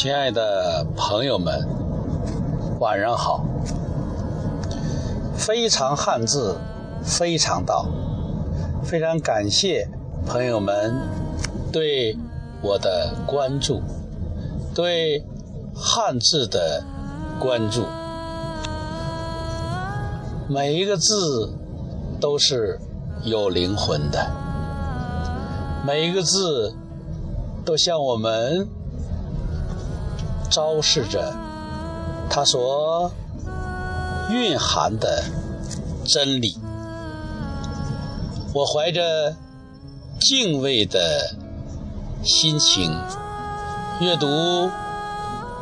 亲爱的朋友们，晚上好！非常汉字，非常道，非常感谢朋友们对我的关注，对汉字的关注。每一个字都是有灵魂的，每一个字都向我们。昭示着它所蕴含的真理。我怀着敬畏的心情阅读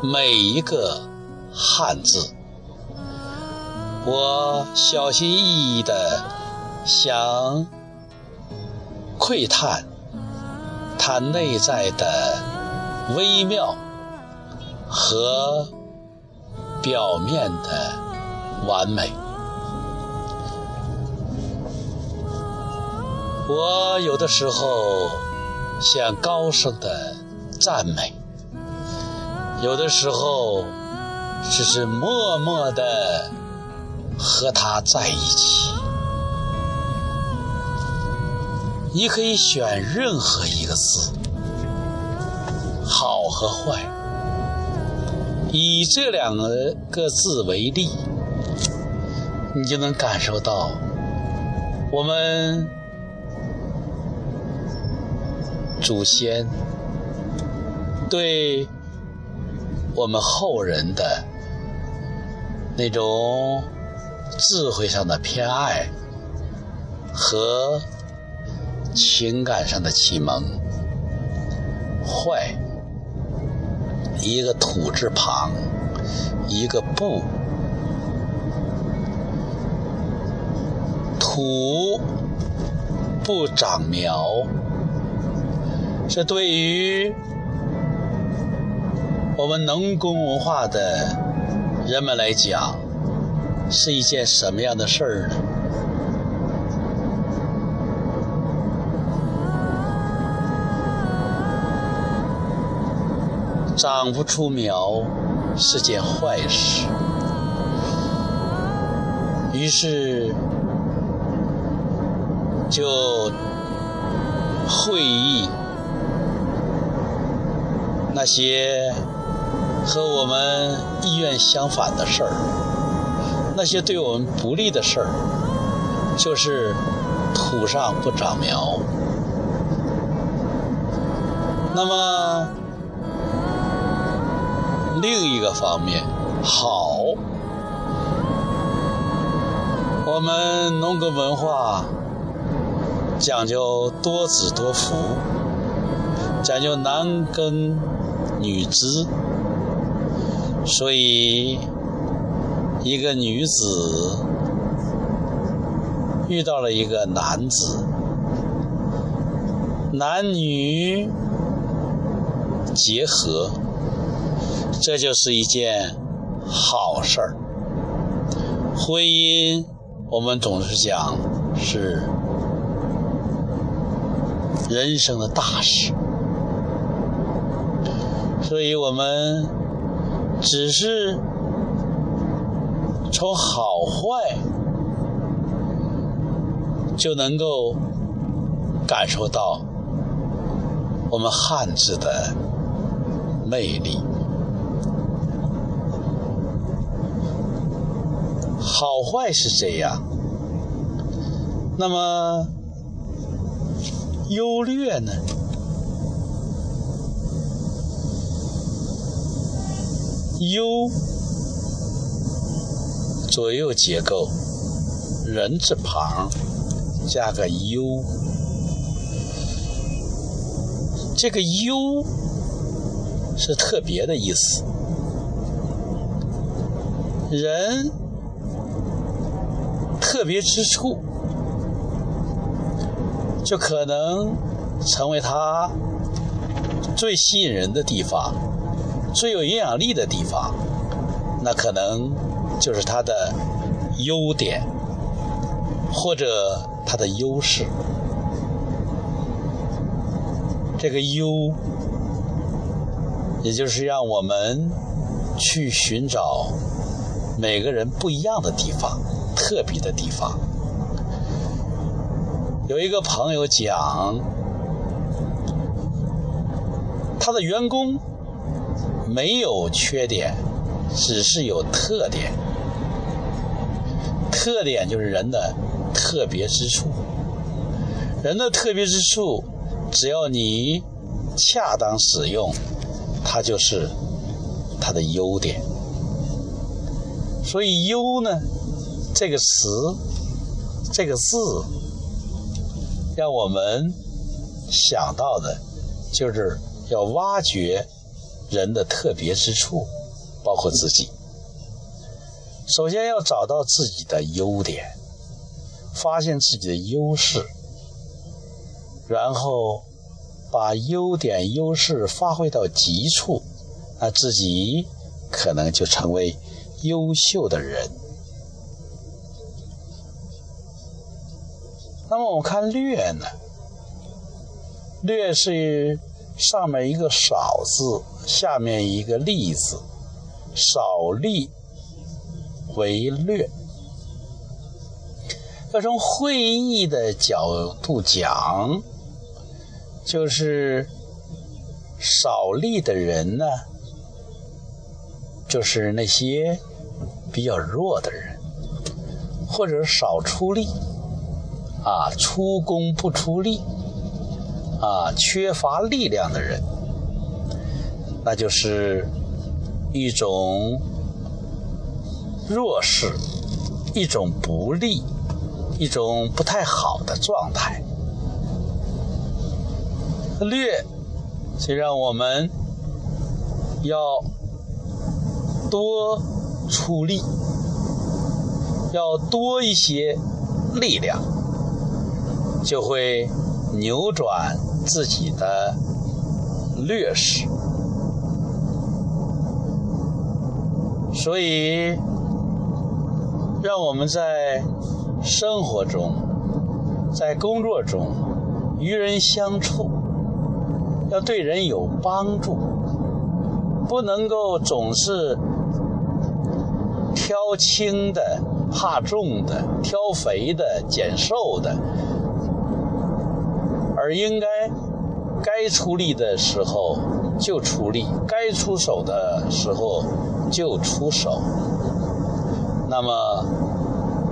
每一个汉字，我小心翼翼地想窥探它内在的微妙。和表面的完美，我有的时候想高声的赞美，有的时候只是默默的和他在一起。你可以选任何一个字，好和坏。以这两个字为例，你就能感受到我们祖先对我们后人的那种智慧上的偏爱和情感上的启蒙。坏。一个土字旁，一个不，土不长苗，这对于我们农耕文化的人们来讲，是一件什么样的事儿呢？长不出苗是件坏事，于是就会议那些和我们意愿相反的事儿，那些对我们不利的事儿，就是土上不长苗。那么。另一个方面，好，我们农耕文化讲究多子多福，讲究男耕女织，所以一个女子遇到了一个男子，男女结合。这就是一件好事儿。婚姻，我们总是讲是人生的大事，所以我们只是从好坏就能够感受到我们汉字的魅力。好坏是这样，那么优劣呢？优左右结构，人字旁加个优，这个优是特别的意思，人。特别之处，就可能成为他最吸引人的地方，最有影响力的地方。那可能就是他的优点，或者他的优势。这个优，也就是让我们去寻找每个人不一样的地方、特别的地方。有一个朋友讲，他的员工没有缺点，只是有特点。特点就是人的特别之处。人的特别之处，只要你恰当使用，它就是它的优点。所以“优”呢，这个词，这个字，让我们想到的，就是要挖掘人的特别之处，包括自己。首先要找到自己的优点，发现自己的优势。然后，把优点、优势发挥到极处，那自己可能就成为优秀的人。那么我们看“略”呢？“略”是上面一个“少”字，下面一个“利”字，“少利”为“略”。要从会意的角度讲。就是少力的人呢，就是那些比较弱的人，或者少出力，啊，出工不出力，啊，缺乏力量的人，那就是一种弱势，一种不利，一种不太好的状态。略，就让我们要多出力，要多一些力量，就会扭转自己的劣势。所以，让我们在生活中、在工作中与人相处。要对人有帮助，不能够总是挑轻的、怕重的、挑肥的、减瘦的，而应该该出力的时候就出力，该出手的时候就出手，那么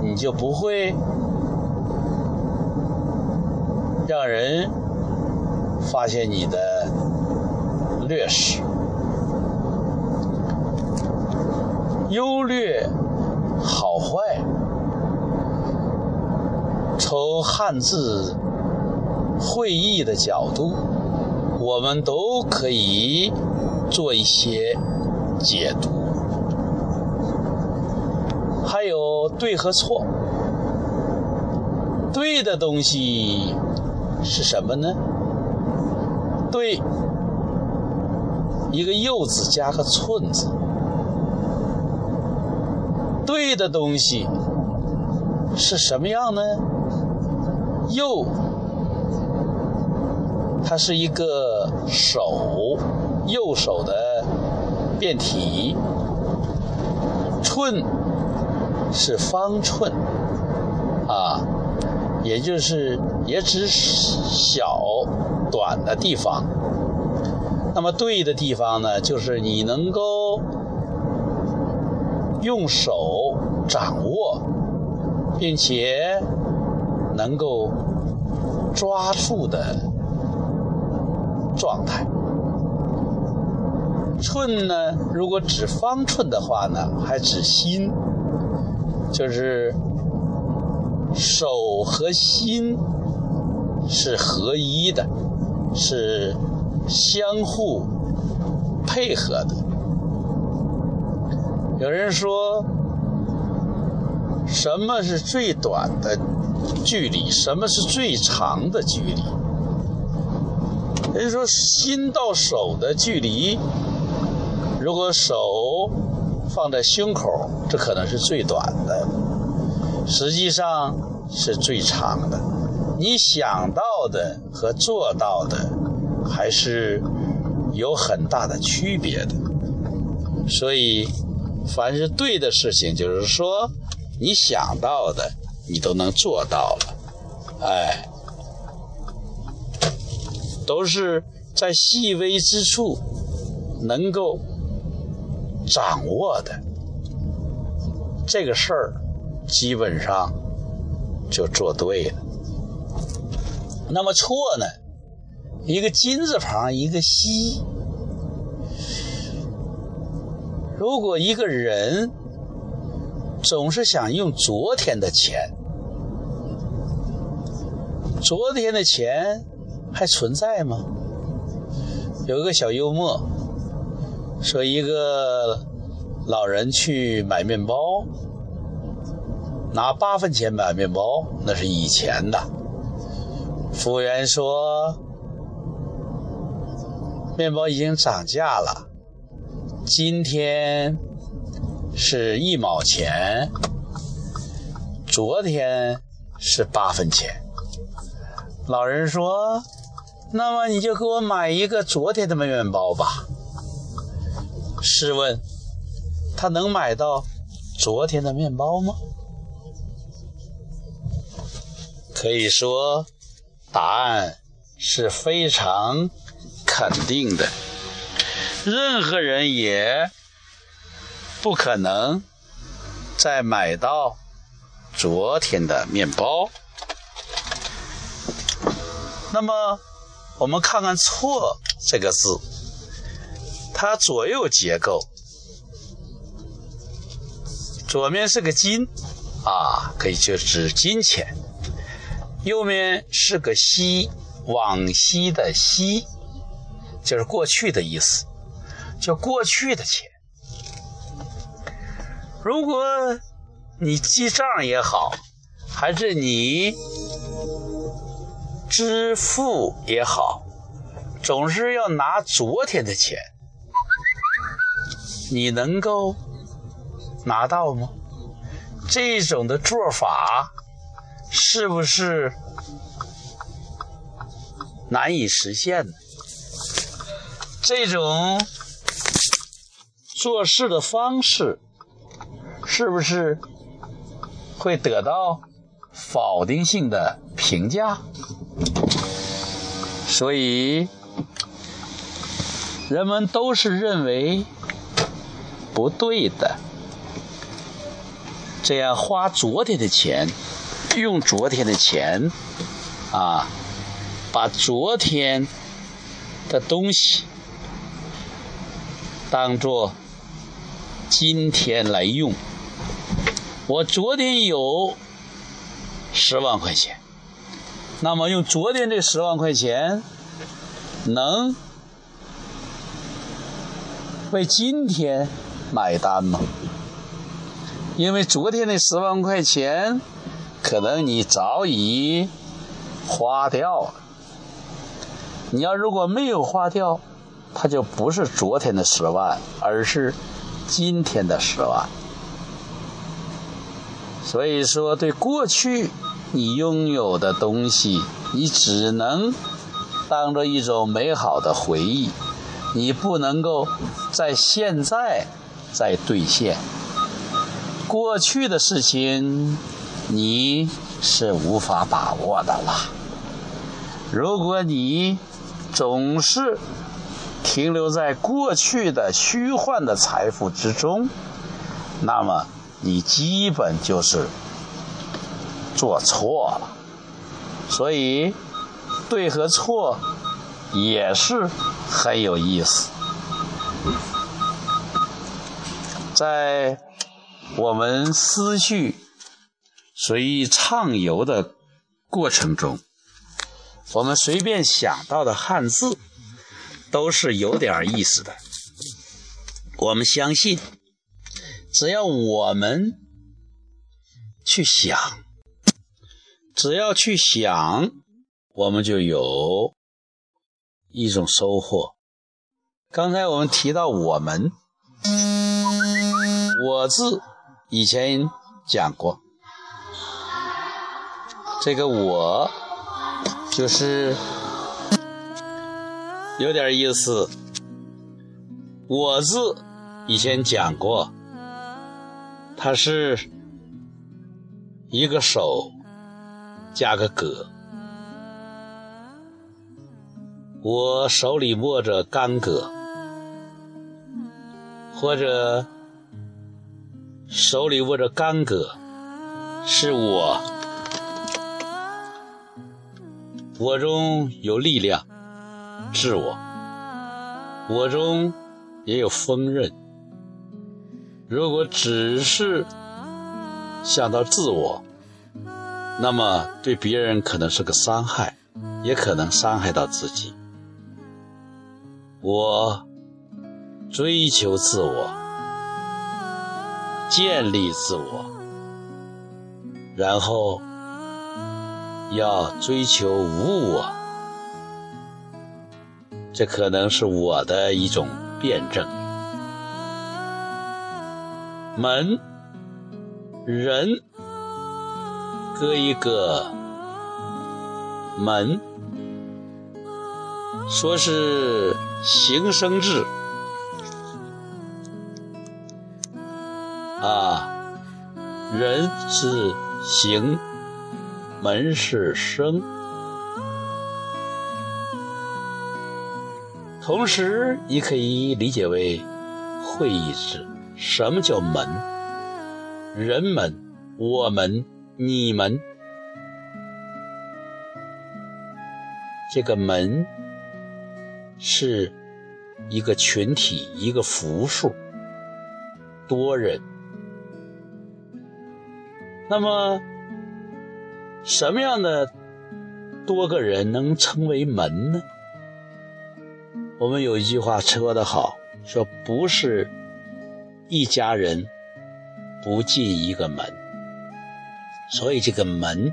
你就不会让人。发现你的劣势，优劣好坏，从汉字会议的角度，我们都可以做一些解读。还有对和错，对的东西是什么呢？对，一个右字加个寸字，对的东西是什么样呢？右，它是一个手，右手的变体。寸是方寸，啊，也就是也指小。短的地方，那么对的地方呢，就是你能够用手掌握，并且能够抓住的状态。寸呢，如果指方寸的话呢，还指心，就是手和心是合一的。是相互配合的。有人说，什么是最短的距离？什么是最长的距离？人说，心到手的距离，如果手放在胸口，这可能是最短的，实际上是最长的。你想到的和做到的，还是有很大的区别的。所以，凡是对的事情，就是说你想到的，你都能做到了。哎，都是在细微之处能够掌握的，这个事儿基本上就做对了。那么错呢？一个金字旁，一个西。如果一个人总是想用昨天的钱，昨天的钱还存在吗？有一个小幽默，说一个老人去买面包，拿八分钱买面包，那是以前的。服务员说：“面包已经涨价了，今天是一毛钱，昨天是八分钱。”老人说：“那么你就给我买一个昨天的面包吧。”试问，他能买到昨天的面包吗？可以说。答案是非常肯定的，任何人也不可能再买到昨天的面包。那么，我们看看“错”这个字，它左右结构，左面是个金，啊，可以就指金钱。右面是个西，往西的西，就是过去的意思，就过去的钱。如果你记账也好，还是你支付也好，总是要拿昨天的钱，你能够拿到吗？这种的做法。是不是难以实现呢？这种做事的方式，是不是会得到否定性的评价？所以，人们都是认为不对的。这样花昨天的钱。用昨天的钱，啊，把昨天的东西当做今天来用。我昨天有十万块钱，那么用昨天这十万块钱能为今天买单吗？因为昨天那十万块钱。可能你早已花掉了。你要如果没有花掉，它就不是昨天的十万，而是今天的十万。所以说，对过去你拥有的东西，你只能当做一种美好的回忆，你不能够在现在再兑现过去的事情。你是无法把握的了。如果你总是停留在过去的虚幻的财富之中，那么你基本就是做错了。所以，对和错也是很有意思。在我们思绪。随意畅游的过程中，我们随便想到的汉字都是有点意思的。我们相信，只要我们去想，只要去想，我们就有一种收获。刚才我们提到“我们”，“我”字以前讲过。这个我就是有点意思，我字以前讲过，它是一个手加个戈。我手里握着干戈，或者手里握着干戈，是我，我中有力量，自我，我中。也有锋刃。如果只是想到自我，那么对别人可能是个伤害，也可能伤害到自己。我追求自我，建立自我，然后要追求无我，这可能是我的一种。辩证，门人搁一个门，说是形声制啊，人是形，门是声。同时，你可以理解为会意制。什么叫门？人门、我们、你们，这个门是一个群体，一个复数，多人。那么，什么样的多个人能称为门呢？我们有一句话说得好，说不是一家人不进一个门，所以这个门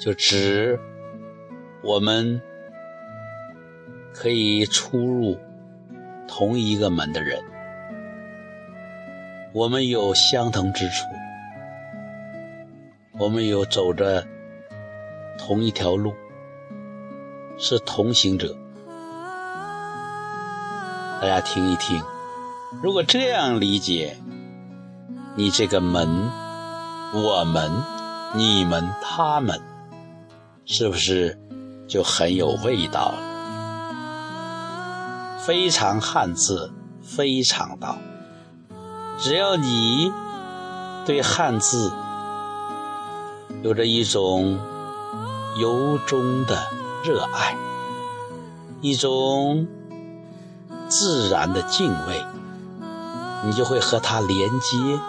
就指我们可以出入同一个门的人，我们有相同之处，我们有走着同一条路，是同行者。大家听一听，如果这样理解，你这个门、我们、你们、他们，是不是就很有味道了？非常汉字，非常道。只要你对汉字有着一种由衷的热爱，一种。自然的敬畏，你就会和它连接，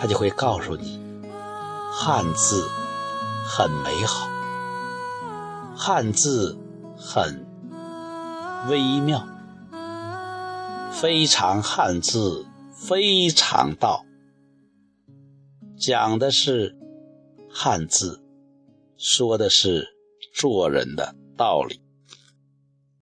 它就会告诉你，汉字很美好，汉字很微妙，非常汉字非常道，讲的是汉字，说的是做人的道理。